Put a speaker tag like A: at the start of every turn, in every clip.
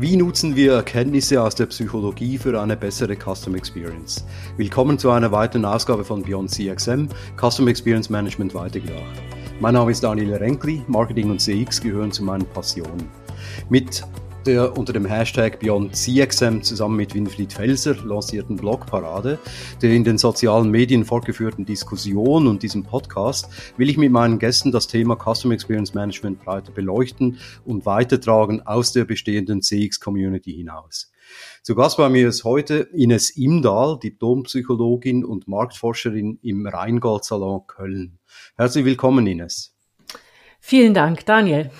A: Wie nutzen wir Erkenntnisse aus der Psychologie für eine bessere Custom Experience? Willkommen zu einer weiteren Ausgabe von Beyond CXM, Custom Experience Management weitergedacht. Mein Name ist Daniel Renkli, Marketing und CX gehören zu meinen Passionen. Mit der unter dem Hashtag Beyond CXM zusammen mit Winfried Felser lancierten Blogparade, der in den sozialen Medien fortgeführten Diskussion und diesem Podcast will ich mit meinen Gästen das Thema Custom Experience Management breiter beleuchten und weitertragen aus der bestehenden CX-Community hinaus. Zu Gast bei mir ist heute Ines Imdahl, Diplompsychologin und Marktforscherin im Rheingold Salon Köln. Herzlich willkommen, Ines.
B: Vielen Dank, Daniel.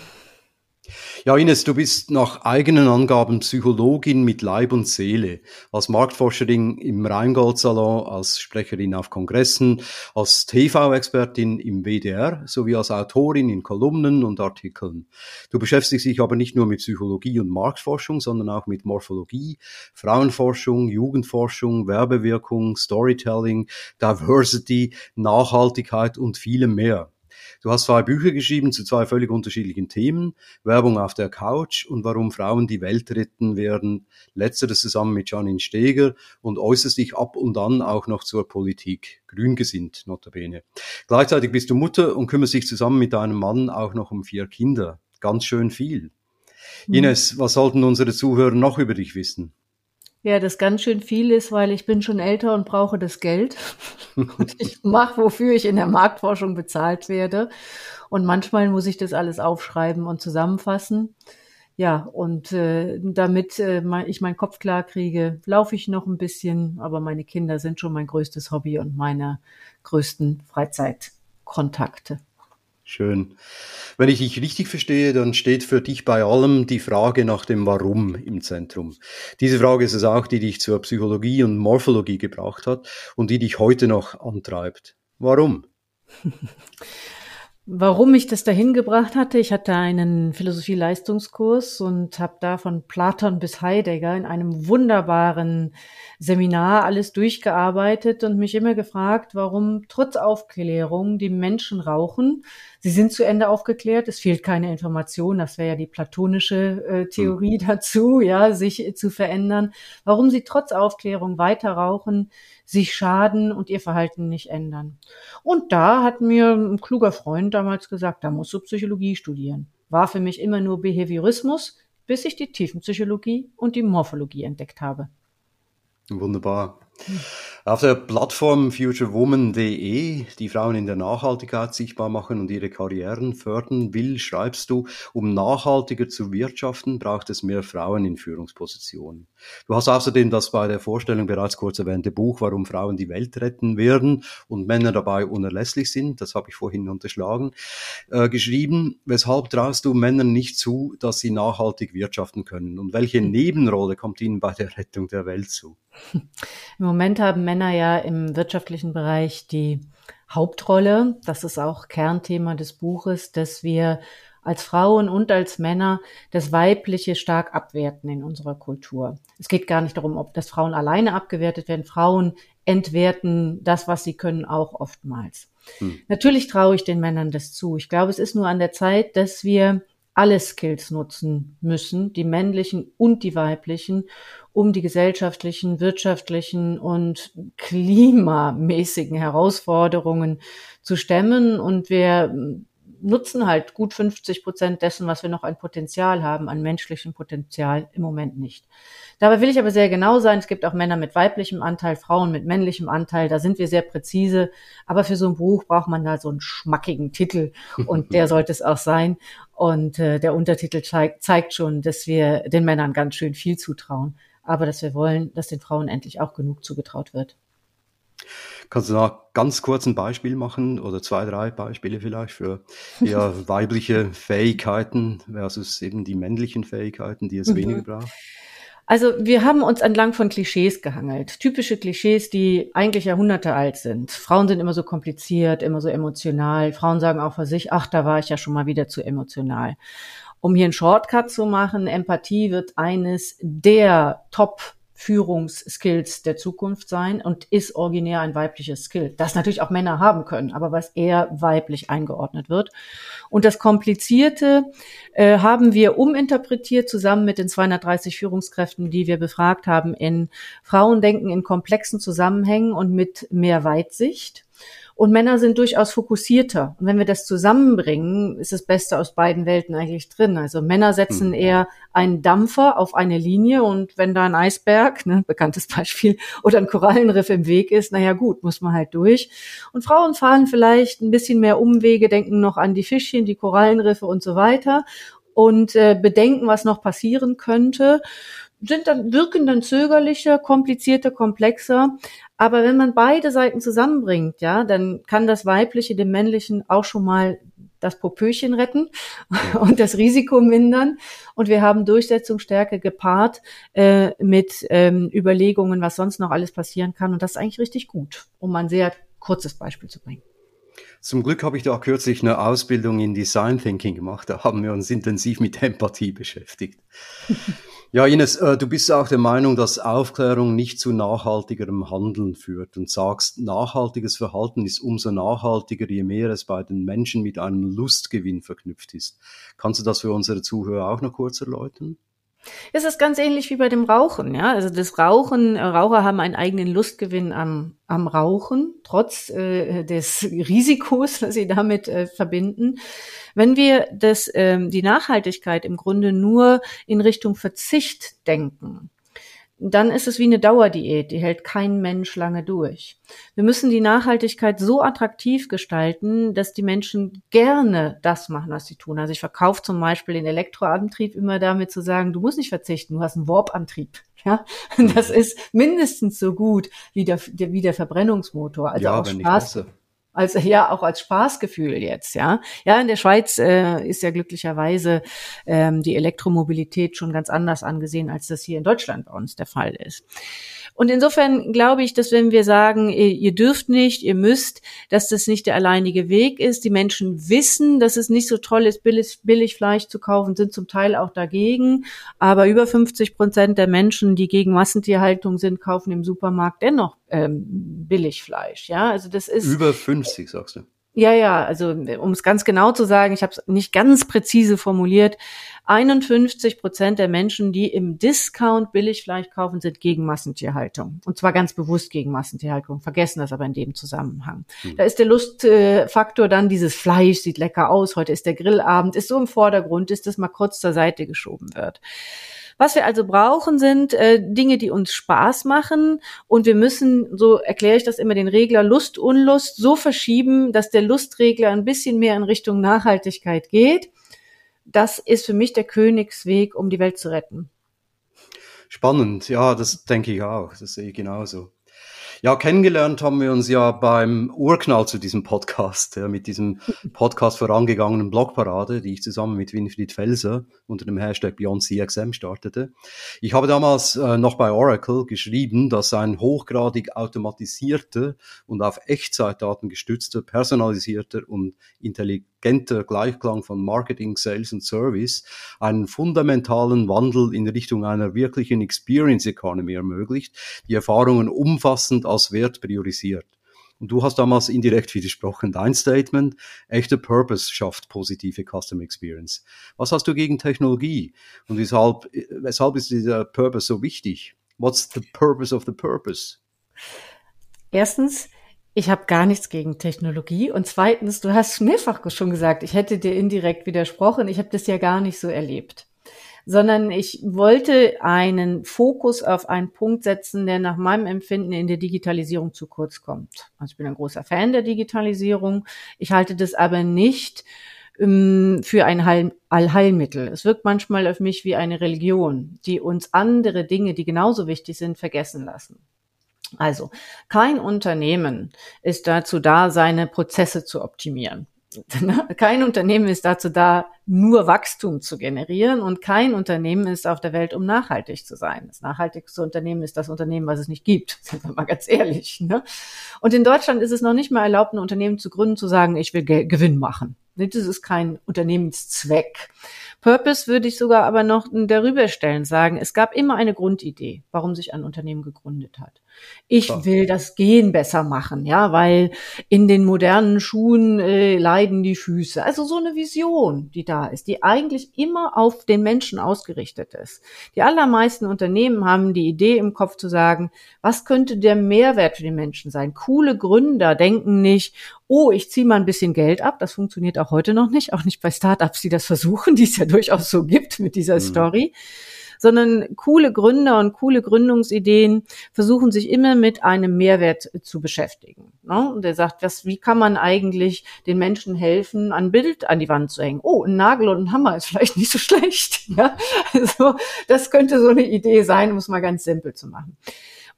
A: Ja, Ines, du bist nach eigenen Angaben Psychologin mit Leib und Seele. Als Marktforscherin im Rheingold-Salon, als Sprecherin auf Kongressen, als TV-Expertin im WDR sowie als Autorin in Kolumnen und Artikeln. Du beschäftigst dich aber nicht nur mit Psychologie und Marktforschung, sondern auch mit Morphologie, Frauenforschung, Jugendforschung, Werbewirkung, Storytelling, Diversity, Nachhaltigkeit und vielem mehr. Du hast zwei Bücher geschrieben zu zwei völlig unterschiedlichen Themen. Werbung auf der Couch und warum Frauen die Welt retten werden. Letzteres zusammen mit Janine Steger und äußerst dich ab und an auch noch zur Politik. Grün gesinnt, notabene. Gleichzeitig bist du Mutter und kümmerst dich zusammen mit deinem Mann auch noch um vier Kinder. Ganz schön viel. Mhm. Ines, was sollten unsere Zuhörer noch über dich wissen?
B: Ja, das ganz schön viel ist, weil ich bin schon älter und brauche das Geld. und ich mache, wofür ich in der Marktforschung bezahlt werde. Und manchmal muss ich das alles aufschreiben und zusammenfassen. Ja, und äh, damit äh, ich meinen Kopf klar kriege, laufe ich noch ein bisschen, aber meine Kinder sind schon mein größtes Hobby und meine größten Freizeitkontakte.
A: Schön. Wenn ich dich richtig verstehe, dann steht für dich bei allem die Frage nach dem Warum im Zentrum. Diese Frage ist es auch, die dich zur Psychologie und Morphologie gebracht hat und die dich heute noch antreibt. Warum?
B: Warum mich das dahin gebracht hatte, ich hatte einen Philosophie-Leistungskurs und habe da von Platon bis Heidegger in einem wunderbaren Seminar alles durchgearbeitet und mich immer gefragt, warum trotz Aufklärung die Menschen rauchen. Sie sind zu Ende aufgeklärt, es fehlt keine Information, das wäre ja die platonische äh, Theorie mhm. dazu, ja, sich zu verändern. Warum sie trotz Aufklärung weiter rauchen, sich schaden und ihr Verhalten nicht ändern. Und da hat mir ein kluger Freund damals gesagt, da musst du Psychologie studieren. War für mich immer nur Behaviorismus, bis ich die Tiefenpsychologie und die Morphologie entdeckt habe.
A: Wunderbar. Auf der Plattform futurewoman.de, die Frauen in der Nachhaltigkeit sichtbar machen und ihre Karrieren fördern will, schreibst du, um nachhaltiger zu wirtschaften, braucht es mehr Frauen in Führungspositionen. Du hast außerdem das bei der Vorstellung bereits kurz erwähnte Buch, warum Frauen die Welt retten werden und Männer dabei unerlässlich sind, das habe ich vorhin unterschlagen, äh, geschrieben. Weshalb traust du Männern nicht zu, dass sie nachhaltig wirtschaften können? Und welche Nebenrolle kommt ihnen bei der Rettung der Welt zu?
B: Im Moment haben Männer ja im wirtschaftlichen Bereich die Hauptrolle. Das ist auch Kernthema des Buches, dass wir als Frauen und als Männer das Weibliche stark abwerten in unserer Kultur. Es geht gar nicht darum, ob das Frauen alleine abgewertet werden. Frauen entwerten das, was sie können, auch oftmals. Hm. Natürlich traue ich den Männern das zu. Ich glaube, es ist nur an der Zeit, dass wir alle Skills nutzen müssen, die männlichen und die weiblichen, um die gesellschaftlichen, wirtschaftlichen und klimamäßigen Herausforderungen zu stemmen. Und wir nutzen halt gut 50 Prozent dessen, was wir noch an Potenzial haben, an menschlichem Potenzial im Moment nicht. Dabei will ich aber sehr genau sein. Es gibt auch Männer mit weiblichem Anteil, Frauen mit männlichem Anteil. Da sind wir sehr präzise. Aber für so ein Buch braucht man da so einen schmackigen Titel und der sollte es auch sein. Und äh, der Untertitel zeigt, zeigt schon, dass wir den Männern ganz schön viel zutrauen, aber dass wir wollen, dass den Frauen endlich auch genug zugetraut wird.
A: Kannst du noch ganz kurz ein Beispiel machen oder zwei, drei Beispiele vielleicht für eher weibliche Fähigkeiten versus eben die männlichen Fähigkeiten, die es mhm. weniger braucht?
B: Also wir haben uns entlang von Klischees gehangelt. Typische Klischees, die eigentlich Jahrhunderte alt sind. Frauen sind immer so kompliziert, immer so emotional. Frauen sagen auch für sich, ach, da war ich ja schon mal wieder zu emotional. Um hier einen Shortcut zu machen, Empathie wird eines der Top Führungsskills der Zukunft sein und ist originär ein weibliches Skill, das natürlich auch Männer haben können, aber was eher weiblich eingeordnet wird. Und das Komplizierte äh, haben wir uminterpretiert zusammen mit den 230 Führungskräften, die wir befragt haben, in Frauendenken in komplexen Zusammenhängen und mit mehr Weitsicht. Und Männer sind durchaus fokussierter. Und wenn wir das zusammenbringen, ist das Beste aus beiden Welten eigentlich drin. Also Männer setzen mhm. eher einen Dampfer auf eine Linie und wenn da ein Eisberg, ne, bekanntes Beispiel, oder ein Korallenriff im Weg ist, naja gut, muss man halt durch. Und Frauen fahren vielleicht ein bisschen mehr Umwege, denken noch an die Fischchen, die Korallenriffe und so weiter und äh, bedenken, was noch passieren könnte sind dann, wirken dann zögerlicher, komplizierter, komplexer. Aber wenn man beide Seiten zusammenbringt, ja, dann kann das Weibliche dem Männlichen auch schon mal das Popöchen retten und das Risiko mindern. Und wir haben Durchsetzungsstärke gepaart äh, mit ähm, Überlegungen, was sonst noch alles passieren kann. Und das ist eigentlich richtig gut, um ein sehr kurzes Beispiel zu bringen.
A: Zum Glück habe ich da kürzlich eine Ausbildung in Design Thinking gemacht. Da haben wir uns intensiv mit Empathie beschäftigt. Ja, Ines, äh, du bist auch der Meinung, dass Aufklärung nicht zu nachhaltigerem Handeln führt und sagst, nachhaltiges Verhalten ist umso nachhaltiger, je mehr es bei den Menschen mit einem Lustgewinn verknüpft ist. Kannst du das für unsere Zuhörer auch noch kurz erläutern?
B: Es ist ganz ähnlich wie bei dem Rauchen, ja. Also das Rauchen, äh, Raucher haben einen eigenen Lustgewinn am, am Rauchen, trotz äh, des Risikos, das sie damit äh, verbinden. Wenn wir das, ähm, die Nachhaltigkeit im Grunde nur in Richtung Verzicht denken, dann ist es wie eine Dauerdiät, die hält kein Mensch lange durch. Wir müssen die Nachhaltigkeit so attraktiv gestalten, dass die Menschen gerne das machen, was sie tun. Also ich verkaufe zum Beispiel den Elektroantrieb immer damit zu sagen, du musst nicht verzichten, du hast einen Warp-Antrieb. Ja, das ist mindestens so gut wie der, wie der Verbrennungsmotor. Also ja, auch Spaß, als ja auch als Spaßgefühl jetzt, ja. Ja, in der Schweiz äh, ist ja glücklicherweise ähm, die Elektromobilität schon ganz anders angesehen, als das hier in Deutschland bei uns der Fall ist. Und insofern glaube ich, dass wenn wir sagen, ihr dürft nicht, ihr müsst, dass das nicht der alleinige Weg ist. Die Menschen wissen, dass es nicht so toll ist, billig, billig Fleisch zu kaufen, sind zum Teil auch dagegen. Aber über 50 Prozent der Menschen, die gegen Massentierhaltung sind, kaufen im Supermarkt dennoch ähm, Billigfleisch. Ja, also das ist
A: über 50, sagst du.
B: Ja, ja, also um es ganz genau zu sagen, ich habe es nicht ganz präzise formuliert, 51 Prozent der Menschen, die im Discount Billigfleisch kaufen, sind gegen Massentierhaltung. Und zwar ganz bewusst gegen Massentierhaltung, vergessen das aber in dem Zusammenhang. Hm. Da ist der Lustfaktor dann dieses Fleisch, sieht lecker aus, heute ist der Grillabend, ist so im Vordergrund, ist das mal kurz zur Seite geschoben wird. Was wir also brauchen, sind äh, Dinge, die uns Spaß machen. Und wir müssen, so erkläre ich das immer, den Regler Lust, Unlust so verschieben, dass der Lustregler ein bisschen mehr in Richtung Nachhaltigkeit geht. Das ist für mich der Königsweg, um die Welt zu retten.
A: Spannend, ja, das denke ich auch. Das sehe ich genauso. Ja, kennengelernt haben wir uns ja beim Urknall zu diesem Podcast, ja, mit diesem Podcast vorangegangenen Blogparade, die ich zusammen mit Winfried Felser unter dem Hashtag BeyondCXM startete. Ich habe damals äh, noch bei Oracle geschrieben, dass ein hochgradig automatisierter und auf Echtzeitdaten gestützter, personalisierter und intelligenter Gleichklang von Marketing, Sales und Service einen fundamentalen Wandel in Richtung einer wirklichen Experience Economy ermöglicht, die Erfahrungen umfassend als Wert priorisiert. Und du hast damals indirekt widersprochen. Dein Statement, echter Purpose schafft positive Customer Experience. Was hast du gegen Technologie? Und weshalb, weshalb ist dieser Purpose so wichtig? What's the purpose of the purpose?
B: Erstens, ich habe gar nichts gegen Technologie. Und zweitens, du hast mehrfach schon gesagt, ich hätte dir indirekt widersprochen. Ich habe das ja gar nicht so erlebt sondern ich wollte einen Fokus auf einen Punkt setzen, der nach meinem Empfinden in der Digitalisierung zu kurz kommt. Also ich bin ein großer Fan der Digitalisierung. Ich halte das aber nicht ähm, für ein Allheilmittel. Es wirkt manchmal auf mich wie eine Religion, die uns andere Dinge, die genauso wichtig sind, vergessen lassen. Also, kein Unternehmen ist dazu da, seine Prozesse zu optimieren. Kein Unternehmen ist dazu da, nur Wachstum zu generieren und kein Unternehmen ist auf der Welt, um nachhaltig zu sein. Das nachhaltigste Unternehmen ist das Unternehmen, was es nicht gibt, sind wir mal ganz ehrlich. Ne? Und in Deutschland ist es noch nicht mal erlaubt, ein Unternehmen zu gründen, zu sagen, ich will Gewinn machen. Das ist kein Unternehmenszweck. Purpose würde ich sogar aber noch darüber stellen, sagen, es gab immer eine Grundidee, warum sich ein Unternehmen gegründet hat. Ich will das Gehen besser machen, ja, weil in den modernen Schuhen äh, leiden die Füße. Also so eine Vision, die da ist, die eigentlich immer auf den Menschen ausgerichtet ist. Die allermeisten Unternehmen haben die Idee im Kopf zu sagen, was könnte der Mehrwert für die Menschen sein? Coole Gründer denken nicht, oh, ich ziehe mal ein bisschen Geld ab. Das funktioniert auch heute noch nicht, auch nicht bei Startups, die das versuchen, die es ja durchaus so gibt mit dieser mhm. Story sondern coole Gründer und coole Gründungsideen versuchen sich immer mit einem Mehrwert zu beschäftigen. Ne? Und er sagt, was, wie kann man eigentlich den Menschen helfen, ein Bild an die Wand zu hängen? Oh, ein Nagel und ein Hammer ist vielleicht nicht so schlecht. Ja? Also, das könnte so eine Idee sein, um es mal ganz simpel zu machen.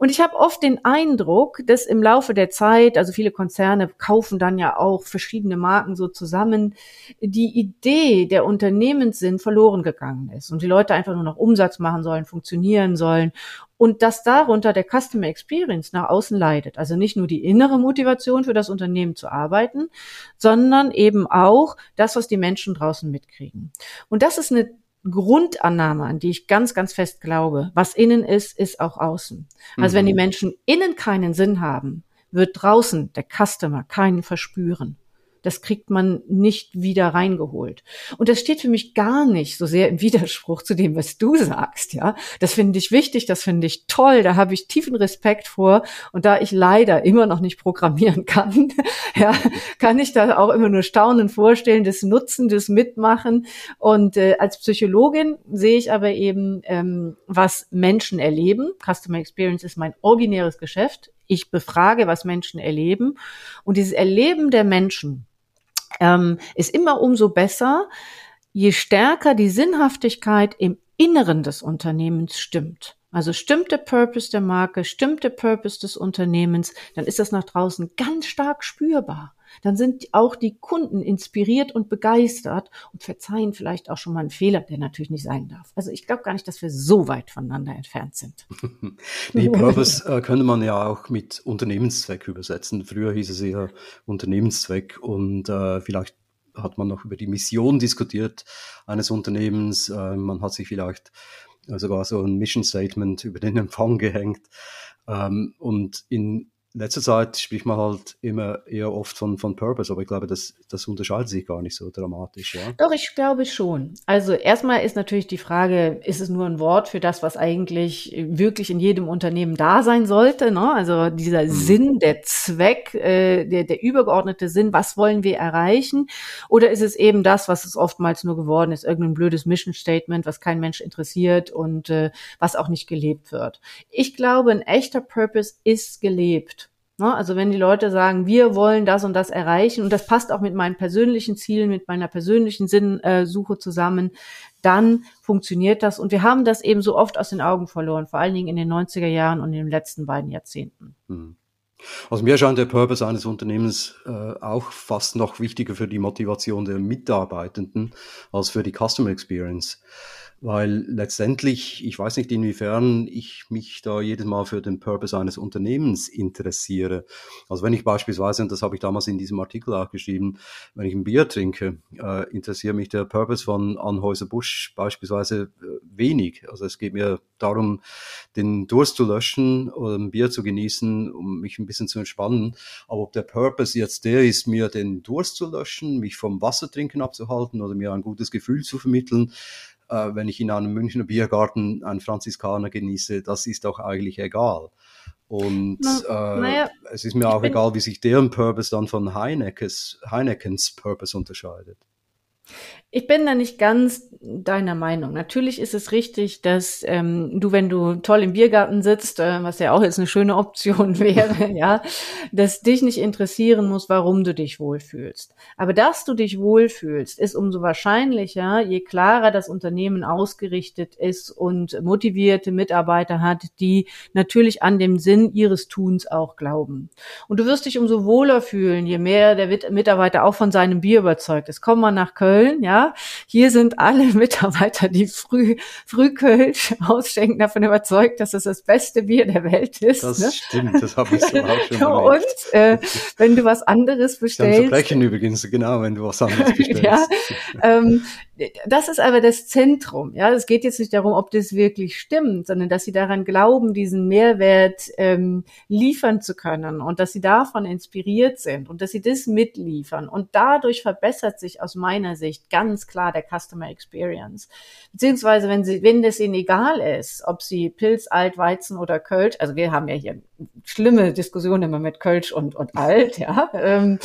B: Und ich habe oft den Eindruck, dass im Laufe der Zeit, also viele Konzerne kaufen dann ja auch verschiedene Marken so zusammen, die Idee der Unternehmenssinn verloren gegangen ist und die Leute einfach nur noch Umsatz machen sollen, funktionieren sollen und dass darunter der Customer Experience nach außen leidet. Also nicht nur die innere Motivation für das Unternehmen zu arbeiten, sondern eben auch das, was die Menschen draußen mitkriegen. Und das ist eine Grundannahme, an die ich ganz, ganz fest glaube. Was innen ist, ist auch außen. Also mhm. wenn die mhm. Menschen innen keinen Sinn haben, wird draußen der Customer keinen verspüren das kriegt man nicht wieder reingeholt. Und das steht für mich gar nicht so sehr im Widerspruch zu dem, was du sagst, ja. Das finde ich wichtig, das finde ich toll, da habe ich tiefen Respekt vor. Und da ich leider immer noch nicht programmieren kann, ja, kann ich da auch immer nur staunen vorstellen, das Nutzen, das Mitmachen. Und äh, als Psychologin sehe ich aber eben, ähm, was Menschen erleben. Customer Experience ist mein originäres Geschäft. Ich befrage, was Menschen erleben. Und dieses Erleben der Menschen, ähm, ist immer umso besser, je stärker die Sinnhaftigkeit im Inneren des Unternehmens stimmt. Also stimmt der Purpose der Marke, stimmt der Purpose des Unternehmens, dann ist das nach draußen ganz stark spürbar dann sind auch die Kunden inspiriert und begeistert und verzeihen vielleicht auch schon mal einen Fehler, der natürlich nicht sein darf. Also ich glaube gar nicht, dass wir so weit voneinander entfernt sind.
A: Die Purpose äh, könnte man ja auch mit Unternehmenszweck übersetzen. Früher hieß es eher Unternehmenszweck und äh, vielleicht hat man noch über die Mission diskutiert eines Unternehmens. Äh, man hat sich vielleicht sogar so ein Mission Statement über den Empfang gehängt. Ähm, und in letzter Zeit spricht man halt immer eher oft von, von Purpose, aber ich glaube, das, das unterscheidet sich gar nicht so dramatisch, ja?
B: Doch, ich glaube schon. Also erstmal ist natürlich die Frage, ist es nur ein Wort für das, was eigentlich wirklich in jedem Unternehmen da sein sollte? Ne? Also dieser mhm. Sinn, der Zweck, äh, der, der übergeordnete Sinn, was wollen wir erreichen? Oder ist es eben das, was es oftmals nur geworden ist, irgendein blödes Mission Statement, was kein Mensch interessiert und äh, was auch nicht gelebt wird? Ich glaube, ein echter Purpose ist gelebt. Ne? Also wenn die Leute sagen, wir wollen das und das erreichen und das passt auch mit meinen persönlichen Zielen, mit meiner persönlichen Sinnsuche zusammen, dann funktioniert das. Und wir haben das eben so oft aus den Augen verloren, vor allen Dingen in den 90er Jahren und in den letzten beiden Jahrzehnten.
A: Hm. Also mir scheint der Purpose eines Unternehmens äh, auch fast noch wichtiger für die Motivation der Mitarbeitenden als für die Customer Experience weil letztendlich, ich weiß nicht, inwiefern ich mich da jedes Mal für den Purpose eines Unternehmens interessiere. Also wenn ich beispielsweise, und das habe ich damals in diesem Artikel auch geschrieben, wenn ich ein Bier trinke, äh, interessiert mich der Purpose von Anhäuser-Busch beispielsweise äh, wenig. Also es geht mir darum, den Durst zu löschen oder ein Bier zu genießen, um mich ein bisschen zu entspannen. Aber ob der Purpose jetzt der ist, mir den Durst zu löschen, mich vom Wasser trinken abzuhalten oder mir ein gutes Gefühl zu vermitteln, äh, wenn ich in einem Münchner Biergarten einen Franziskaner genieße, das ist doch eigentlich egal. Und Na, äh, naja, es ist mir auch egal, wie sich deren Purpose dann von Heinekens, Heinekens Purpose unterscheidet.
B: Ich bin da nicht ganz deiner Meinung. Natürlich ist es richtig, dass ähm, du, wenn du toll im Biergarten sitzt, äh, was ja auch jetzt eine schöne Option wäre, ja, dass dich nicht interessieren muss, warum du dich wohlfühlst. Aber dass du dich wohlfühlst, ist umso wahrscheinlicher, je klarer das Unternehmen ausgerichtet ist und motivierte Mitarbeiter hat, die natürlich an dem Sinn ihres Tuns auch glauben. Und du wirst dich umso wohler fühlen, je mehr der Mitarbeiter auch von seinem Bier überzeugt ist. Komm mal nach Köln, ja, hier sind alle Mitarbeiter, die früh, Frühkölsch ausschenken, davon überzeugt, dass es das beste Bier der Welt ist.
A: Das ne? stimmt, das habe ich so auch schon.
B: Und äh, wenn du was anderes bestellst.
A: Dann verbrechen übrigens, genau, wenn du was anderes bestellst.
B: ja, ähm, das ist aber das Zentrum. Ja, es geht jetzt nicht darum, ob das wirklich stimmt, sondern dass sie daran glauben, diesen Mehrwert ähm, liefern zu können und dass sie davon inspiriert sind und dass sie das mitliefern. Und dadurch verbessert sich aus meiner Sicht ganz klar der Customer Experience. Beziehungsweise, wenn sie, wenn das ihnen egal ist, ob sie Pilz, Alt, Weizen oder Kölsch, also wir haben ja hier schlimme Diskussionen immer mit Kölsch und, und Alt, ja, ähm,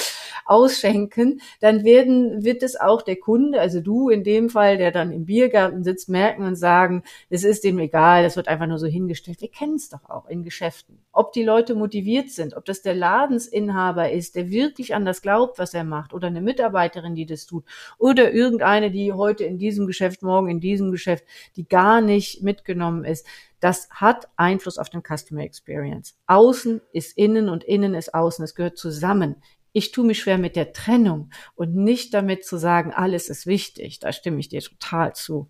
B: ausschenken, dann werden, wird es auch der Kunde, also du in dem Fall, der dann im Biergarten sitzt, merken und sagen, es ist dem egal, das wird einfach nur so hingestellt. Wir kennen es doch auch in Geschäften. Ob die Leute motiviert sind, ob das der Ladensinhaber ist, der wirklich an das glaubt, was er macht, oder eine Mitarbeiterin, die das tut, oder irgendeine, die heute in diesem Geschäft, morgen in diesem Geschäft, die gar nicht mitgenommen ist. Das hat Einfluss auf den Customer Experience. Außen ist innen und innen ist außen. Es gehört zusammen. Ich tue mich schwer mit der Trennung und nicht damit zu sagen, alles ist wichtig. Da stimme ich dir total zu.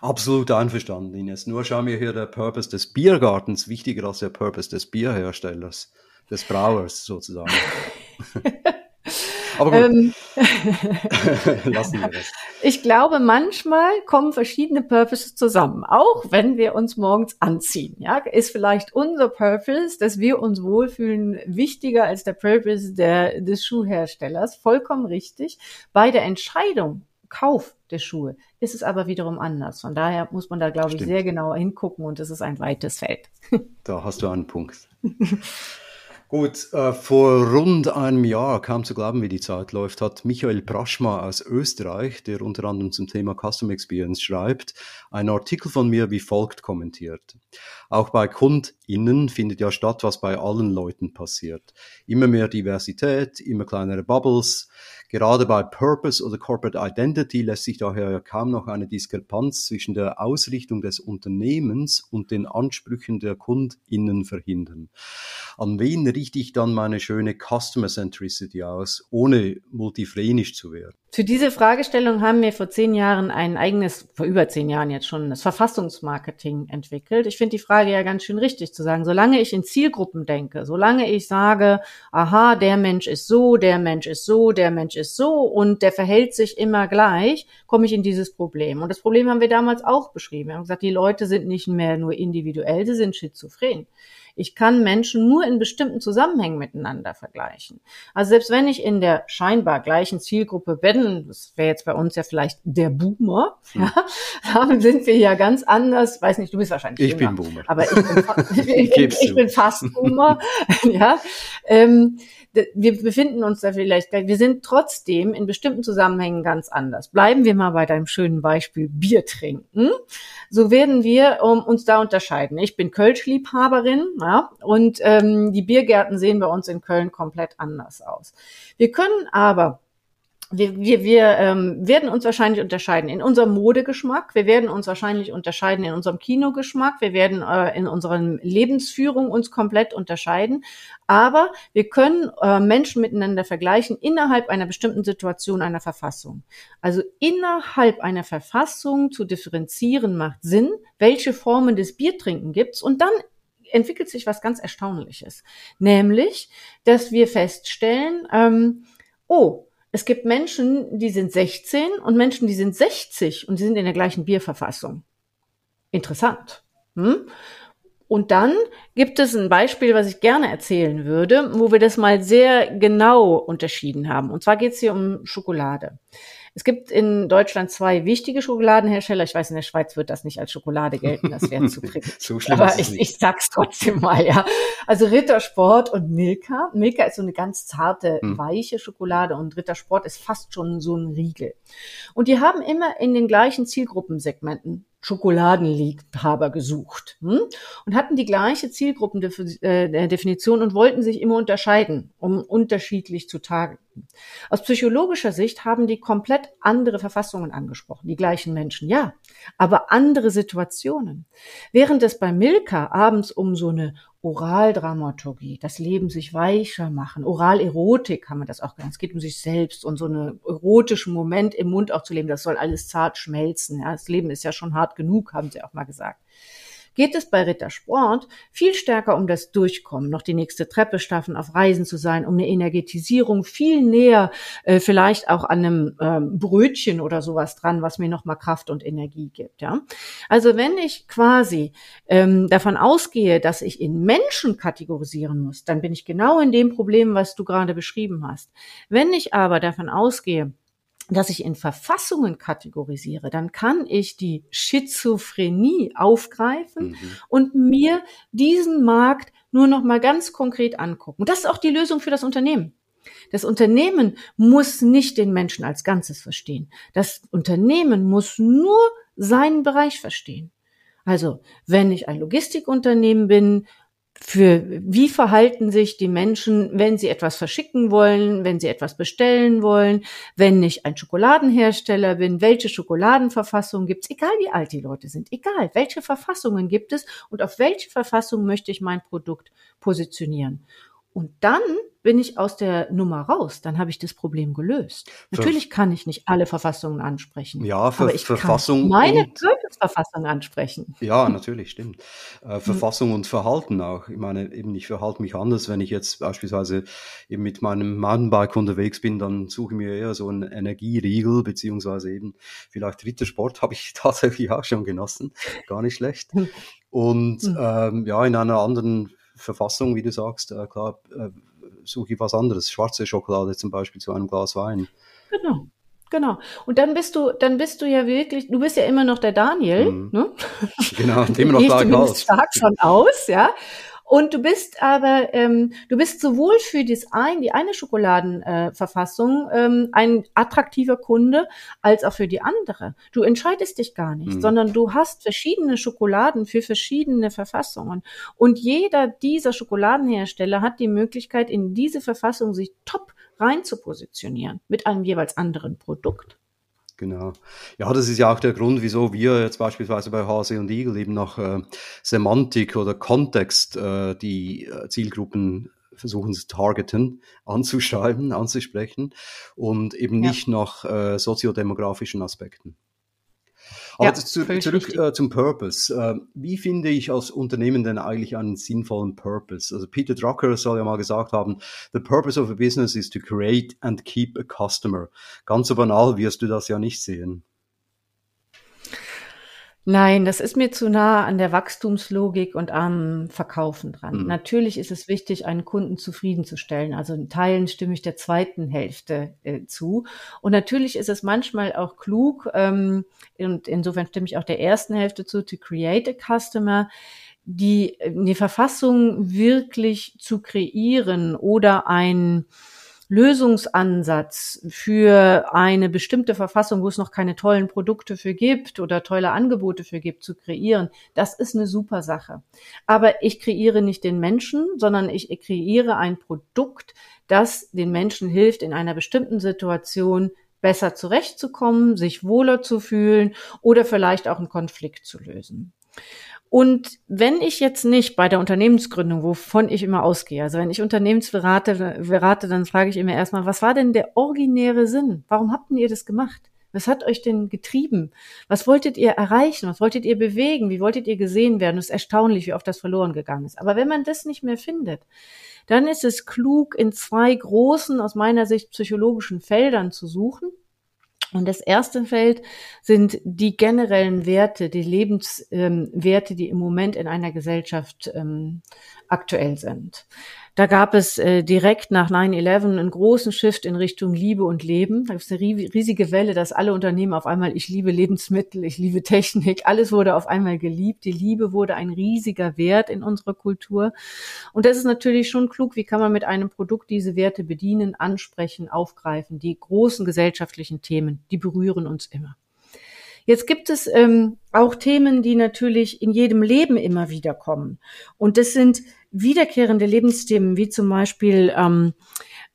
A: Absolut einverstanden, Ines. Nur schau mir hier der Purpose des Biergartens wichtiger als der Purpose des Bierherstellers, des Brauers sozusagen.
B: Aber gut. Ähm, Lassen wir das. Ich glaube, manchmal kommen verschiedene Purposes zusammen. Auch wenn wir uns morgens anziehen, ja, ist vielleicht unser Purpose, dass wir uns wohlfühlen, wichtiger als der Purpose der, des Schuhherstellers. Vollkommen richtig. Bei der Entscheidung, Kauf der Schuhe, ist es aber wiederum anders. Von daher muss man da, glaube Stimmt. ich, sehr genau hingucken und es ist ein weites Feld.
A: Da hast du einen Punkt. Gut, äh, vor rund einem Jahr, kaum zu glauben, wie die Zeit läuft, hat Michael Praschma aus Österreich, der unter anderem zum Thema Custom Experience schreibt, einen Artikel von mir wie folgt kommentiert. Auch bei KundInnen findet ja statt, was bei allen Leuten passiert. Immer mehr Diversität, immer kleinere Bubbles, Gerade bei Purpose oder Corporate Identity lässt sich daher kaum noch eine Diskrepanz zwischen der Ausrichtung des Unternehmens und den Ansprüchen der KundInnen verhindern. An wen richte ich dann meine schöne Customer Centricity aus, ohne multifrenisch zu werden?
B: Für diese Fragestellung haben wir vor zehn Jahren ein eigenes, vor über zehn Jahren jetzt schon, das Verfassungsmarketing entwickelt. Ich finde die Frage ja ganz schön richtig zu sagen. Solange ich in Zielgruppen denke, solange ich sage, aha, der Mensch ist so, der Mensch ist so, der Mensch ist so und der verhält sich immer gleich, komme ich in dieses Problem. Und das Problem haben wir damals auch beschrieben. Wir haben gesagt, die Leute sind nicht mehr nur individuell, sie sind schizophren. Ich kann Menschen nur in bestimmten Zusammenhängen miteinander vergleichen. Also selbst wenn ich in der scheinbar gleichen Zielgruppe bin, das wäre jetzt bei uns ja vielleicht der Boomer, hm. ja, dann sind wir ja ganz anders. Weiß nicht, du bist wahrscheinlich
A: Ich jünger, bin Boomer.
B: Aber ich bin, ich, ich, ich bin fast Boomer. ja. Ähm, wir befinden uns da vielleicht, wir sind trotzdem in bestimmten Zusammenhängen ganz anders. Bleiben wir mal bei deinem schönen Beispiel Bier trinken. So werden wir um, uns da unterscheiden. Ich bin Kölsch-Liebhaberin ja, und ähm, die Biergärten sehen bei uns in Köln komplett anders aus. Wir können aber wir, wir, wir ähm, werden uns wahrscheinlich unterscheiden in unserem Modegeschmack, wir werden uns wahrscheinlich unterscheiden in unserem Kinogeschmack, wir werden äh, in unserer Lebensführung uns komplett unterscheiden, aber wir können äh, Menschen miteinander vergleichen innerhalb einer bestimmten Situation einer Verfassung. Also innerhalb einer Verfassung zu differenzieren macht Sinn, welche Formen des Biertrinken gibt's und dann entwickelt sich was ganz Erstaunliches, nämlich, dass wir feststellen, ähm, oh, es gibt Menschen, die sind 16 und Menschen, die sind 60 und die sind in der gleichen Bierverfassung. Interessant. Hm? Und dann gibt es ein Beispiel, was ich gerne erzählen würde, wo wir das mal sehr genau unterschieden haben. Und zwar geht es hier um Schokolade. Es gibt in Deutschland zwei wichtige Schokoladenhersteller. Ich weiß, in der Schweiz wird das nicht als Schokolade gelten, das wäre zu prickelnd. so schlimm Aber ich, ich sag's trotzdem mal, ja. Also Rittersport und Milka. Milka ist so eine ganz zarte, hm. weiche Schokolade und Rittersport ist fast schon so ein Riegel. Und die haben immer in den gleichen Zielgruppensegmenten Schokoladenliebhaber gesucht hm? und hatten die gleiche Zielgruppendefinition und wollten sich immer unterscheiden, um unterschiedlich zu targeten. Aus psychologischer Sicht haben die komplett andere Verfassungen angesprochen, die gleichen Menschen, ja, aber andere Situationen. Während es bei Milka abends um so eine Oraldramaturgie, das Leben sich weicher machen, Oralerotik haben wir das auch genannt. Es geht um sich selbst und so einen erotischen Moment im Mund auch zu leben. Das soll alles zart schmelzen. Ja. Das Leben ist ja schon hart genug, haben sie auch mal gesagt geht es bei Rittersport viel stärker um das Durchkommen, noch die nächste Treppe schaffen, auf Reisen zu sein, um eine Energetisierung viel näher, äh, vielleicht auch an einem ähm, Brötchen oder sowas dran, was mir nochmal Kraft und Energie gibt. Ja? Also wenn ich quasi ähm, davon ausgehe, dass ich in Menschen kategorisieren muss, dann bin ich genau in dem Problem, was du gerade beschrieben hast. Wenn ich aber davon ausgehe, dass ich in Verfassungen kategorisiere, dann kann ich die Schizophrenie aufgreifen mhm. und mir diesen Markt nur noch mal ganz konkret angucken. Und das ist auch die Lösung für das Unternehmen. Das Unternehmen muss nicht den Menschen als Ganzes verstehen. Das Unternehmen muss nur seinen Bereich verstehen. Also, wenn ich ein Logistikunternehmen bin, für wie verhalten sich die Menschen, wenn sie etwas verschicken wollen, wenn sie etwas bestellen wollen, wenn ich ein Schokoladenhersteller bin, welche Schokoladenverfassung gibt es, egal wie alt die Leute sind, egal welche Verfassungen gibt es und auf welche Verfassung möchte ich mein Produkt positionieren. Und dann bin ich aus der Nummer raus, dann habe ich das Problem gelöst. Natürlich kann ich nicht alle Verfassungen ansprechen.
A: Ja, für,
B: aber ich
A: Verfassung
B: kann meine Verfassung ansprechen.
A: Ja, natürlich, stimmt. Äh, Verfassung und Verhalten auch. Ich meine, eben ich verhalte mich anders, wenn ich jetzt beispielsweise eben mit meinem Mountainbike unterwegs bin, dann suche ich mir eher so einen Energieriegel, beziehungsweise eben vielleicht Rittersport habe ich tatsächlich auch schon genossen. Gar nicht schlecht. Und hm. ähm, ja, in einer anderen Verfassung, wie du sagst, äh, klar, äh, suche ich was anderes. Schwarze Schokolade zum Beispiel zu einem Glas Wein.
B: Genau. Genau. Und dann bist du, dann bist du ja wirklich, du bist ja immer noch der Daniel, mhm. ne?
A: Genau, immer noch
B: da stark von aus, ja. Und du bist aber, ähm, du bist sowohl für das ein, die eine Schokoladenverfassung äh, ähm, ein attraktiver Kunde, als auch für die andere. Du entscheidest dich gar nicht, mhm. sondern du hast verschiedene Schokoladen für verschiedene Verfassungen. Und jeder dieser Schokoladenhersteller hat die Möglichkeit, in diese Verfassung sich top rein zu positionieren mit einem jeweils anderen Produkt.
A: Genau. Ja, das ist ja auch der Grund, wieso wir jetzt beispielsweise bei Hase und Igel eben nach äh, Semantik oder Kontext äh, die äh, Zielgruppen versuchen zu targeten, anzuschreiben, anzusprechen und eben ja. nicht nach äh, soziodemografischen Aspekten. Aber ja, zu, zurück äh, zum Purpose. Äh, wie finde ich als Unternehmen denn eigentlich einen sinnvollen Purpose? Also Peter Drucker soll ja mal gesagt haben, the purpose of a business is to create and keep a customer. Ganz so banal wirst du das ja nicht sehen.
B: Nein, das ist mir zu nah an der Wachstumslogik und am Verkaufen dran. Mhm. Natürlich ist es wichtig, einen Kunden zufriedenzustellen. Also in Teilen stimme ich der zweiten Hälfte äh, zu. Und natürlich ist es manchmal auch klug, ähm, und insofern stimme ich auch der ersten Hälfte zu, to create a customer, die, die Verfassung wirklich zu kreieren oder ein Lösungsansatz für eine bestimmte Verfassung, wo es noch keine tollen Produkte für gibt oder tolle Angebote für gibt, zu kreieren, das ist eine super Sache. Aber ich kreiere nicht den Menschen, sondern ich kreiere ein Produkt, das den Menschen hilft, in einer bestimmten Situation besser zurechtzukommen, sich wohler zu fühlen oder vielleicht auch einen Konflikt zu lösen. Und wenn ich jetzt nicht bei der Unternehmensgründung, wovon ich immer ausgehe, also wenn ich Unternehmensberate, berate, dann frage ich immer erstmal, was war denn der originäre Sinn? Warum habt ihr das gemacht? Was hat euch denn getrieben? Was wolltet ihr erreichen? Was wolltet ihr bewegen? Wie wolltet ihr gesehen werden? Es ist erstaunlich, wie oft das verloren gegangen ist. Aber wenn man das nicht mehr findet, dann ist es klug, in zwei großen, aus meiner Sicht psychologischen Feldern zu suchen. Und das erste Feld sind die generellen Werte, die Lebenswerte, ähm, die im Moment in einer Gesellschaft ähm, aktuell sind. Da gab es äh, direkt nach 9-11 einen großen Shift in Richtung Liebe und Leben. Da gab es eine riesige Welle, dass alle Unternehmen auf einmal, ich liebe Lebensmittel, ich liebe Technik, alles wurde auf einmal geliebt. Die Liebe wurde ein riesiger Wert in unserer Kultur. Und das ist natürlich schon klug, wie kann man mit einem Produkt diese Werte bedienen, ansprechen, aufgreifen. Die großen gesellschaftlichen Themen, die berühren uns immer. Jetzt gibt es ähm, auch Themen, die natürlich in jedem Leben immer wieder kommen. Und das sind wiederkehrende Lebensthemen, wie zum Beispiel ähm,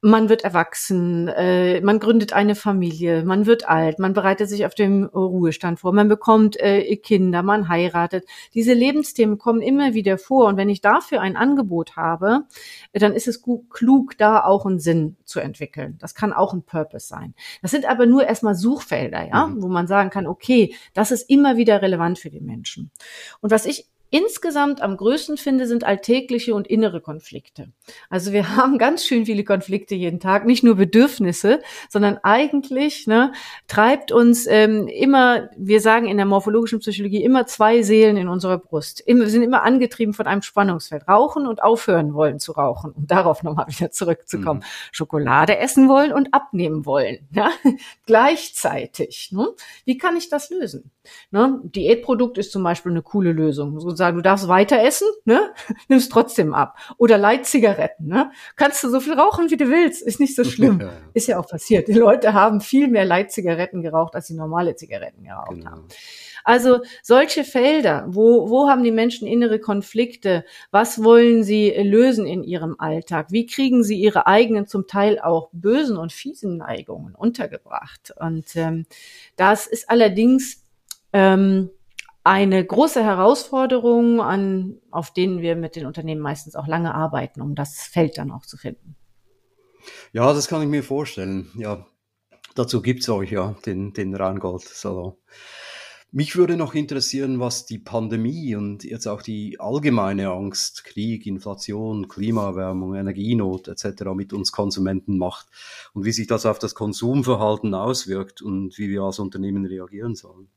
B: man wird erwachsen, äh, man gründet eine Familie, man wird alt, man bereitet sich auf den Ruhestand vor, man bekommt äh, Kinder, man heiratet. Diese Lebensthemen kommen immer wieder vor und wenn ich dafür ein Angebot habe, dann ist es gut, klug, da auch einen Sinn zu entwickeln. Das kann auch ein Purpose sein. Das sind aber nur erstmal Suchfelder, ja, mhm. wo man sagen kann, okay, das ist immer wieder relevant für die Menschen. Und was ich insgesamt am größten finde, sind alltägliche und innere Konflikte. Also wir haben ganz schön viele Konflikte jeden Tag, nicht nur Bedürfnisse, sondern eigentlich ne, treibt uns ähm, immer, wir sagen in der morphologischen Psychologie, immer zwei Seelen in unserer Brust. wir sind immer angetrieben von einem Spannungsfeld. Rauchen und aufhören wollen zu rauchen, um darauf nochmal wieder zurückzukommen. Mhm. Schokolade essen wollen und abnehmen wollen. Ja? Gleichzeitig. Ne? Wie kann ich das lösen? Ne? Diätprodukt ist zum Beispiel eine coole Lösung. Sozusagen, du darfst weiter essen, ne? nimmst trotzdem ab. Oder Leitzigaretten. Ne? Kannst du so viel rauchen, wie du willst, ist nicht so schlimm. Ist ja auch passiert. Die Leute haben viel mehr Leitzigaretten geraucht, als sie normale Zigaretten geraucht genau. haben. Also solche Felder, wo, wo haben die Menschen innere Konflikte? Was wollen sie lösen in ihrem Alltag? Wie kriegen sie ihre eigenen, zum Teil auch bösen und fiesen Neigungen untergebracht? Und ähm, das ist allerdings ähm, eine große Herausforderung, an, auf denen wir mit den Unternehmen meistens auch lange arbeiten, um das Feld dann auch zu finden.
A: Ja, das kann ich mir vorstellen. Ja, dazu gibt's euch ja den, den Rheingold-Salon. Mich würde noch interessieren, was die Pandemie und jetzt auch die allgemeine Angst, Krieg, Inflation, Klimaerwärmung, Energienot etc. mit uns Konsumenten macht und wie sich das auf das Konsumverhalten auswirkt und wie wir als Unternehmen reagieren sollen.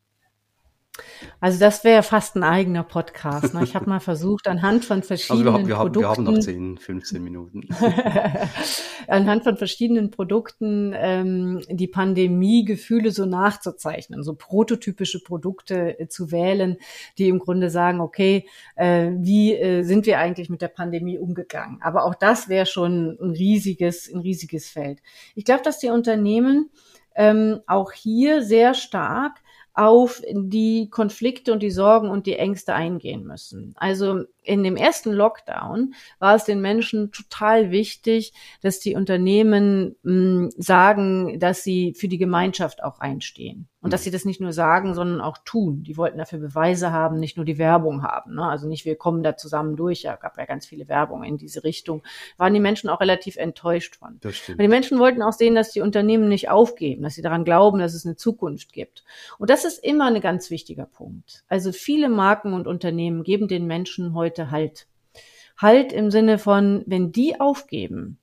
B: Also das wäre fast ein eigener Podcast. Ne? Ich habe mal versucht, anhand von verschiedenen also wir, wir Produkten...
A: Haben, wir haben noch 10, 15 Minuten.
B: anhand von verschiedenen Produkten ähm, die Pandemie-Gefühle so nachzuzeichnen, so prototypische Produkte äh, zu wählen, die im Grunde sagen, okay, äh, wie äh, sind wir eigentlich mit der Pandemie umgegangen? Aber auch das wäre schon ein riesiges, ein riesiges Feld. Ich glaube, dass die Unternehmen ähm, auch hier sehr stark auf die Konflikte und die Sorgen und die Ängste eingehen müssen. Also in dem ersten Lockdown war es den Menschen total wichtig, dass die Unternehmen mh, hm, sagen, dass sie für die Gemeinschaft auch einstehen. Und dass sie das nicht nur sagen, sondern auch tun. Die wollten dafür Beweise haben, nicht nur die Werbung haben. Ne? Also nicht, wir kommen da zusammen durch. Ja, gab ja ganz viele Werbung in diese Richtung. Waren die Menschen auch relativ enttäuscht von. Das stimmt. Und die Menschen wollten auch sehen, dass die Unternehmen nicht aufgeben, dass sie daran glauben, dass es eine Zukunft gibt. Und das ist immer ein ganz wichtiger Punkt. Also viele Marken und Unternehmen geben den Menschen heute heute Halt. Halt im Sinne von, wenn die aufgeben,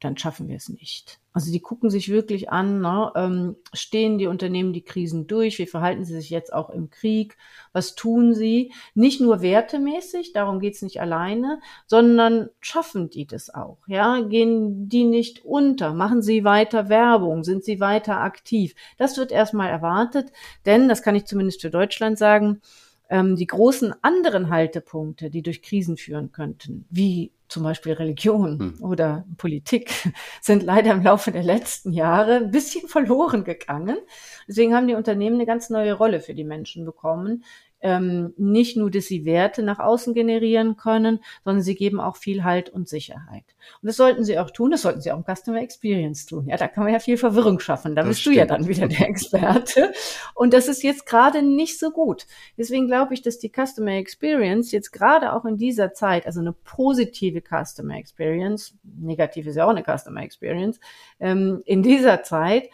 B: dann schaffen wir es nicht. Also die gucken sich wirklich an, ne, ähm, stehen die Unternehmen die Krisen durch, wie verhalten sie sich jetzt auch im Krieg, was tun sie, nicht nur wertemäßig, darum geht's nicht alleine, sondern schaffen die das auch, ja, gehen die nicht unter, machen sie weiter Werbung, sind sie weiter aktiv. Das wird erstmal erwartet, denn, das kann ich zumindest für Deutschland sagen, ähm, die großen anderen Haltepunkte, die durch Krisen führen könnten, wie zum Beispiel Religion hm. oder Politik, sind leider im Laufe der letzten Jahre ein bisschen verloren gegangen. Deswegen haben die Unternehmen eine ganz neue Rolle für die Menschen bekommen, ähm, nicht nur, dass sie Werte nach außen generieren können, sondern sie geben auch viel Halt und Sicherheit. Und das sollten sie auch tun, das sollten sie auch im Customer Experience tun. Ja, da kann man ja viel Verwirrung schaffen. Da das bist stimmt. du ja dann wieder der Experte. Und das ist jetzt gerade nicht so gut. Deswegen glaube ich, dass die Customer Experience jetzt gerade auch in dieser Zeit, also eine positive Customer Experience, negativ ist ja auch eine Customer Experience, ähm, in dieser Zeit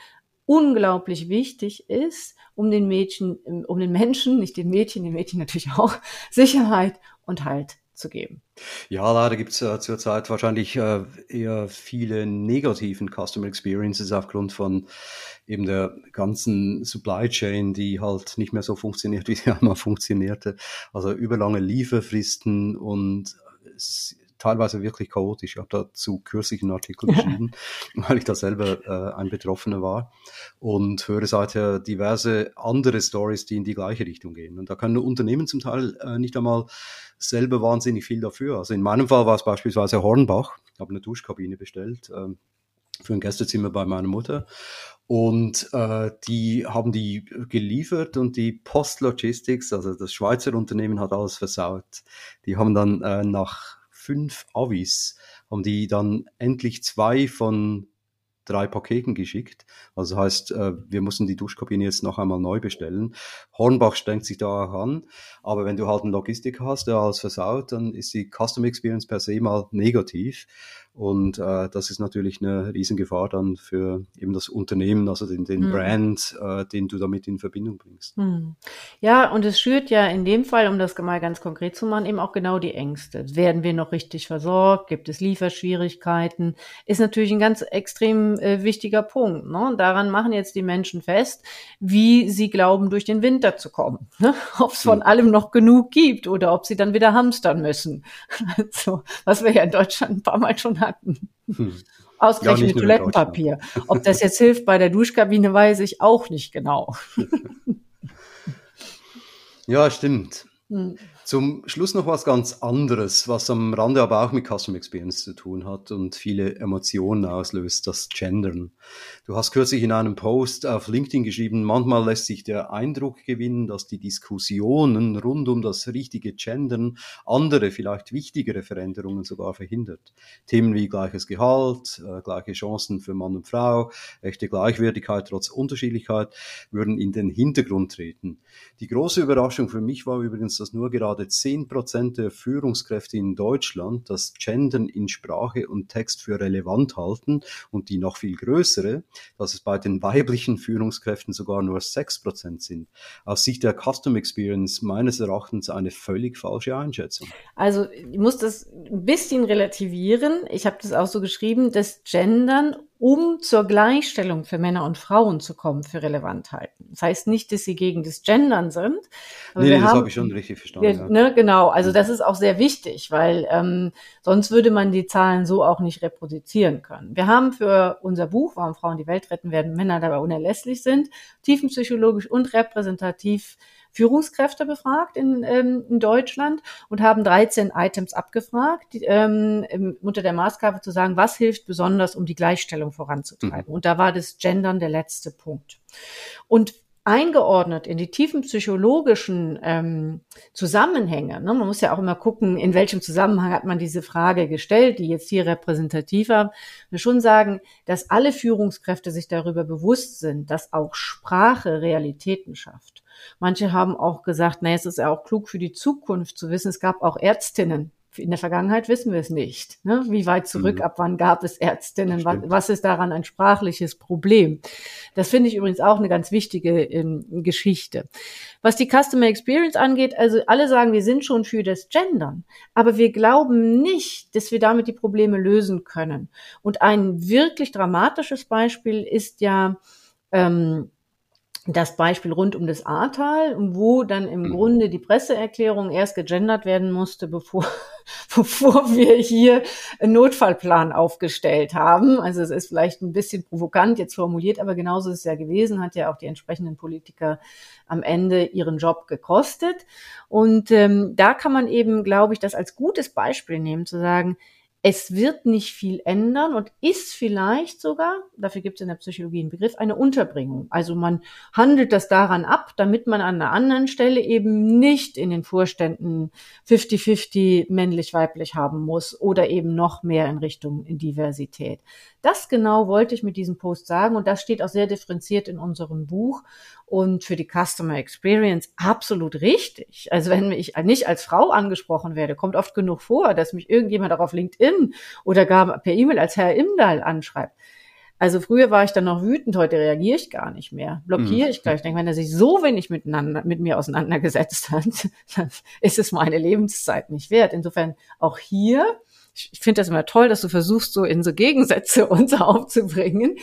B: unglaublich wichtig ist, um den Mädchen, um den Menschen, nicht den Mädchen, den Mädchen natürlich auch, Sicherheit und Halt zu geben.
A: Ja, leider gibt es äh, zurzeit wahrscheinlich äh, eher viele negativen Customer Experiences aufgrund von eben der ganzen Supply Chain, die halt nicht mehr so funktioniert, wie sie einmal funktionierte. Also überlange Lieferfristen und teilweise wirklich chaotisch. Ich habe dazu kürzlich einen Artikel geschrieben, weil ich da selber äh, ein Betroffener war und höre seither diverse andere Stories, die in die gleiche Richtung gehen. Und da können Unternehmen zum Teil äh, nicht einmal selber wahnsinnig viel dafür. Also in meinem Fall war es beispielsweise Hornbach. Ich habe eine Duschkabine bestellt äh, für ein Gästezimmer bei meiner Mutter. Und äh, die haben die geliefert und die Post Logistics, also das Schweizer Unternehmen, hat alles versaut. Die haben dann äh, nach fünf Avis haben die dann endlich zwei von drei Paketen geschickt. Also heißt, äh, wir mussten die Duschkabine jetzt noch einmal neu bestellen. Hornbach strengt sich da auch an, aber wenn du halt einen Logistik hast, der alles versaut, dann ist die Custom Experience per se mal negativ. Und äh, das ist natürlich eine Riesengefahr dann für eben das Unternehmen, also den, den mhm. Brand, äh, den du damit in Verbindung bringst. Mhm.
B: Ja, und es schürt ja in dem Fall, um das mal ganz konkret zu machen, eben auch genau die Ängste. Werden wir noch richtig versorgt? Gibt es Lieferschwierigkeiten? Ist natürlich ein ganz extrem äh, wichtiger Punkt. Ne? Und daran machen jetzt die Menschen fest, wie sie glauben, durch den Winter zu kommen. Ne? Ob es von mhm. allem noch genug gibt oder ob sie dann wieder hamstern müssen. Also, was wir ja in Deutschland ein paar Mal schon hatten. Hm. Ausgerechnet ja, Toilettenpapier. Ob das jetzt hilft bei der Duschkabine, weiß ich auch nicht genau.
A: ja, stimmt. Hm. Zum Schluss noch was ganz anderes, was am Rande aber auch mit Custom Experience zu tun hat und viele Emotionen auslöst, das Gendern. Du hast kürzlich in einem Post auf LinkedIn geschrieben, manchmal lässt sich der Eindruck gewinnen, dass die Diskussionen rund um das richtige Gendern andere, vielleicht wichtigere Veränderungen sogar verhindert. Themen wie gleiches Gehalt, äh, gleiche Chancen für Mann und Frau, echte Gleichwertigkeit trotz Unterschiedlichkeit würden in den Hintergrund treten. Die große Überraschung für mich war übrigens, dass nur gerade gerade 10 Prozent der Führungskräfte in Deutschland das Gendern in Sprache und Text für relevant halten und die noch viel größere, dass es bei den weiblichen Führungskräften sogar nur 6 Prozent sind. Aus Sicht der Custom Experience meines Erachtens eine völlig falsche Einschätzung.
B: Also ich muss das ein bisschen relativieren. Ich habe das auch so geschrieben, das Gendern um zur Gleichstellung für Männer und Frauen zu kommen, für relevant halten. Das heißt nicht, dass sie gegen das Gendern sind.
A: nee, nee das habe ich schon richtig verstanden.
B: Wir, ne, genau, also das ist auch sehr wichtig, weil ähm, sonst würde man die Zahlen so auch nicht reproduzieren können. Wir haben für unser Buch, Warum Frauen die Welt retten werden, Männer dabei unerlässlich sind, tiefenpsychologisch und repräsentativ Führungskräfte befragt in, ähm, in Deutschland und haben 13 Items abgefragt, die, ähm, unter der Maßgabe zu sagen, was hilft besonders, um die Gleichstellung voranzutreiben. Mhm. Und da war das Gendern der letzte Punkt. Und eingeordnet in die tiefen psychologischen ähm, Zusammenhänge. Ne? Man muss ja auch immer gucken, in welchem Zusammenhang hat man diese Frage gestellt, die jetzt hier repräsentativ war. Wir schon sagen, dass alle Führungskräfte sich darüber bewusst sind, dass auch Sprache Realitäten schafft. Manche haben auch gesagt, naja, es ist ja auch klug für die Zukunft zu wissen, es gab auch Ärztinnen. In der Vergangenheit wissen wir es nicht. Ne? Wie weit zurück, mhm. ab wann gab es Ärztinnen? Was, was, ist daran ein sprachliches Problem? Das finde ich übrigens auch eine ganz wichtige ähm, Geschichte. Was die Customer Experience angeht, also alle sagen, wir sind schon für das Gendern, aber wir glauben nicht, dass wir damit die Probleme lösen können. Und ein wirklich dramatisches Beispiel ist ja, ähm, das Beispiel rund um das Ahrtal, wo dann im mhm. Grunde die Presseerklärung erst gegendert werden musste, bevor, bevor wir hier einen Notfallplan aufgestellt haben. Also es ist vielleicht ein bisschen provokant jetzt formuliert, aber genauso ist es ja gewesen, hat ja auch die entsprechenden Politiker am Ende ihren Job gekostet. Und ähm, da kann man eben, glaube ich, das als gutes Beispiel nehmen, zu sagen, es wird nicht viel ändern und ist vielleicht sogar, dafür gibt es in der Psychologie einen Begriff, eine Unterbringung. Also man handelt das daran ab, damit man an einer anderen Stelle eben nicht in den Vorständen 50-50 männlich-weiblich haben muss oder eben noch mehr in Richtung Diversität. Das genau wollte ich mit diesem Post sagen und das steht auch sehr differenziert in unserem Buch und für die Customer Experience absolut richtig. Also wenn ich nicht als Frau angesprochen werde, kommt oft genug vor, dass mich irgendjemand auch auf LinkedIn oder gar per E-Mail als Herr Imdahl anschreibt. Also früher war ich dann noch wütend, heute reagiere ich gar nicht mehr. Blockiere mhm. ich gleich. Ich denke, wenn er sich so wenig miteinander, mit mir auseinandergesetzt hat, dann ist es meine Lebenszeit nicht wert. Insofern auch hier ich finde das immer toll, dass du versuchst, so in so Gegensätze uns aufzubringen.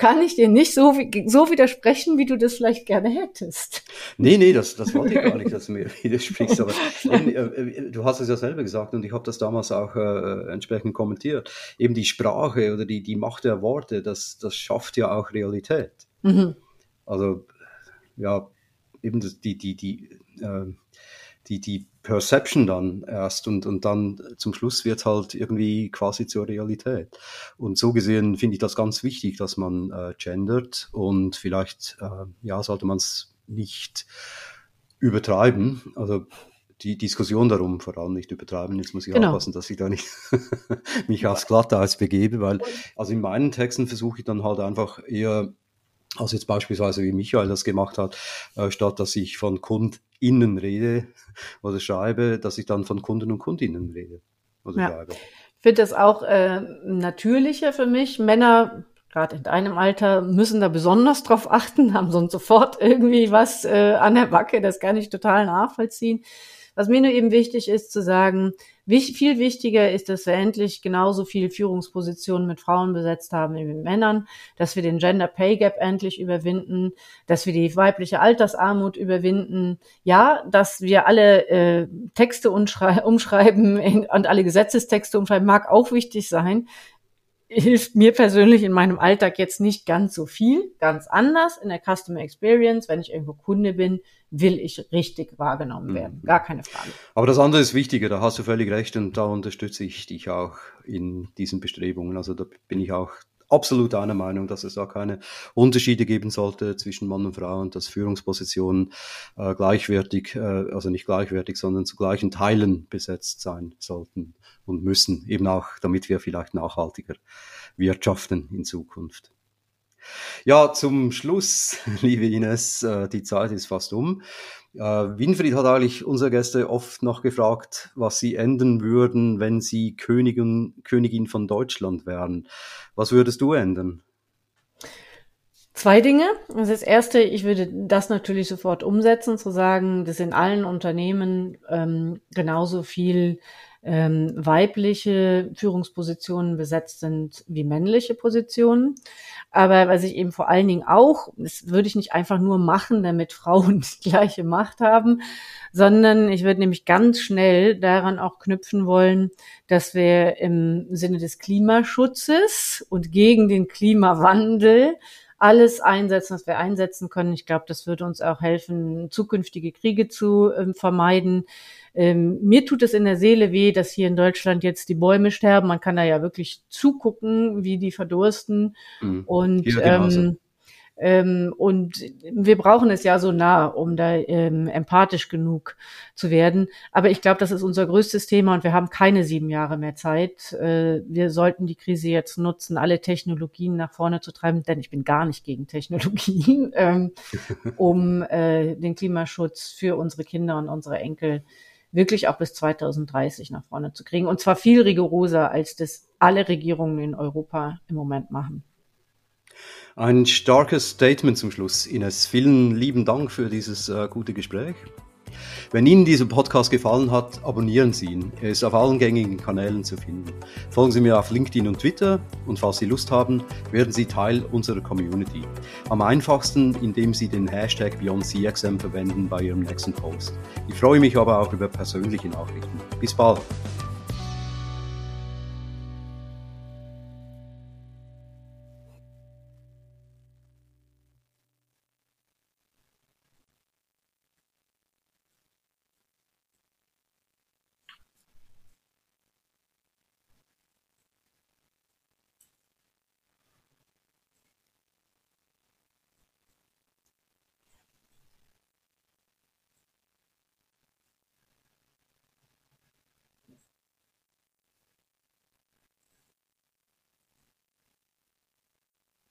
B: Kann ich dir nicht so, so widersprechen, wie du das vielleicht gerne hättest?
A: Nee, nee, das, das wollte ich gar nicht, dass du mir widersprichst. Aber eben, äh, äh, du hast es ja selber gesagt und ich habe das damals auch äh, entsprechend kommentiert. Eben die Sprache oder die, die Macht der Worte, das, das schafft ja auch Realität. Mhm. Also, ja, eben die, die, die, äh, die, die Perception dann erst und, und dann zum Schluss wird halt irgendwie quasi zur Realität. Und so gesehen finde ich das ganz wichtig, dass man äh, gendert und vielleicht, äh, ja, sollte man es nicht übertreiben. Also die Diskussion darum vor allem nicht übertreiben. Jetzt muss ich genau. aufpassen, dass ich da nicht mich aufs Glatteis begebe, weil also in meinen Texten versuche ich dann halt einfach eher also jetzt beispielsweise wie Michael das gemacht hat, äh, statt dass ich von KundInnen rede oder schreibe, dass ich dann von Kunden und Kundinnen rede oder
B: ja. schreibe. Ich finde das auch äh, natürlicher für mich. Männer, gerade in deinem Alter, müssen da besonders drauf achten, haben sonst sofort irgendwie was äh, an der Backe. Das kann ich total nachvollziehen. Was mir nur eben wichtig ist zu sagen, viel wichtiger ist, dass wir endlich genauso viel Führungspositionen mit Frauen besetzt haben wie mit Männern, dass wir den Gender Pay Gap endlich überwinden, dass wir die weibliche Altersarmut überwinden. Ja, dass wir alle äh, Texte umschreiben und alle Gesetzestexte umschreiben, mag auch wichtig sein hilft mir persönlich in meinem Alltag jetzt nicht ganz so viel, ganz anders in der Customer Experience. Wenn ich irgendwo Kunde bin, will ich richtig wahrgenommen werden. Mhm. Gar keine Frage.
A: Aber das andere ist wichtiger, da hast du völlig recht und da unterstütze ich dich auch in diesen Bestrebungen. Also da bin ich auch absolut einer Meinung, dass es da keine Unterschiede geben sollte zwischen Mann und Frau und dass Führungspositionen äh, gleichwertig, äh, also nicht gleichwertig, sondern zu gleichen Teilen besetzt sein sollten und müssen, eben auch, damit wir vielleicht nachhaltiger wirtschaften in Zukunft. Ja, zum Schluss, liebe Ines, äh, die Zeit ist fast um. Äh, Winfried hat eigentlich unsere Gäste oft noch gefragt, was sie ändern würden, wenn sie Königin, Königin von Deutschland wären. Was würdest du ändern?
B: Zwei Dinge. Also das erste, ich würde das natürlich sofort umsetzen, zu sagen, dass in allen Unternehmen ähm, genauso viel ähm, weibliche Führungspositionen besetzt sind wie männliche Positionen. Aber was ich eben vor allen Dingen auch, das würde ich nicht einfach nur machen, damit Frauen die gleiche Macht haben, sondern ich würde nämlich ganz schnell daran auch knüpfen wollen, dass wir im Sinne des Klimaschutzes und gegen den Klimawandel alles einsetzen, was wir einsetzen können. Ich glaube, das würde uns auch helfen, zukünftige Kriege zu äh, vermeiden. Ähm, mir tut es in der Seele weh, dass hier in Deutschland jetzt die Bäume sterben. Man kann da ja wirklich zugucken, wie die verdursten. Mhm. Und ähm, ähm, und wir brauchen es ja so nah, um da ähm, empathisch genug zu werden. Aber ich glaube, das ist unser größtes Thema und wir haben keine sieben Jahre mehr Zeit. Äh, wir sollten die Krise jetzt nutzen, alle Technologien nach vorne zu treiben, denn ich bin gar nicht gegen Technologien, ähm, um äh, den Klimaschutz für unsere Kinder und unsere Enkel wirklich auch bis 2030 nach vorne zu kriegen. Und zwar viel rigoroser, als das alle Regierungen in Europa im Moment machen.
A: Ein starkes Statement zum Schluss, Ines. Vielen lieben Dank für dieses äh, gute Gespräch. Wenn Ihnen dieser Podcast gefallen hat, abonnieren Sie ihn. Er ist auf allen gängigen Kanälen zu finden. Folgen Sie mir auf LinkedIn und Twitter und falls Sie Lust haben, werden Sie Teil unserer Community. Am einfachsten, indem Sie den Hashtag BeyondCXM verwenden bei Ihrem nächsten Post. Ich freue mich aber auch über persönliche Nachrichten. Bis bald.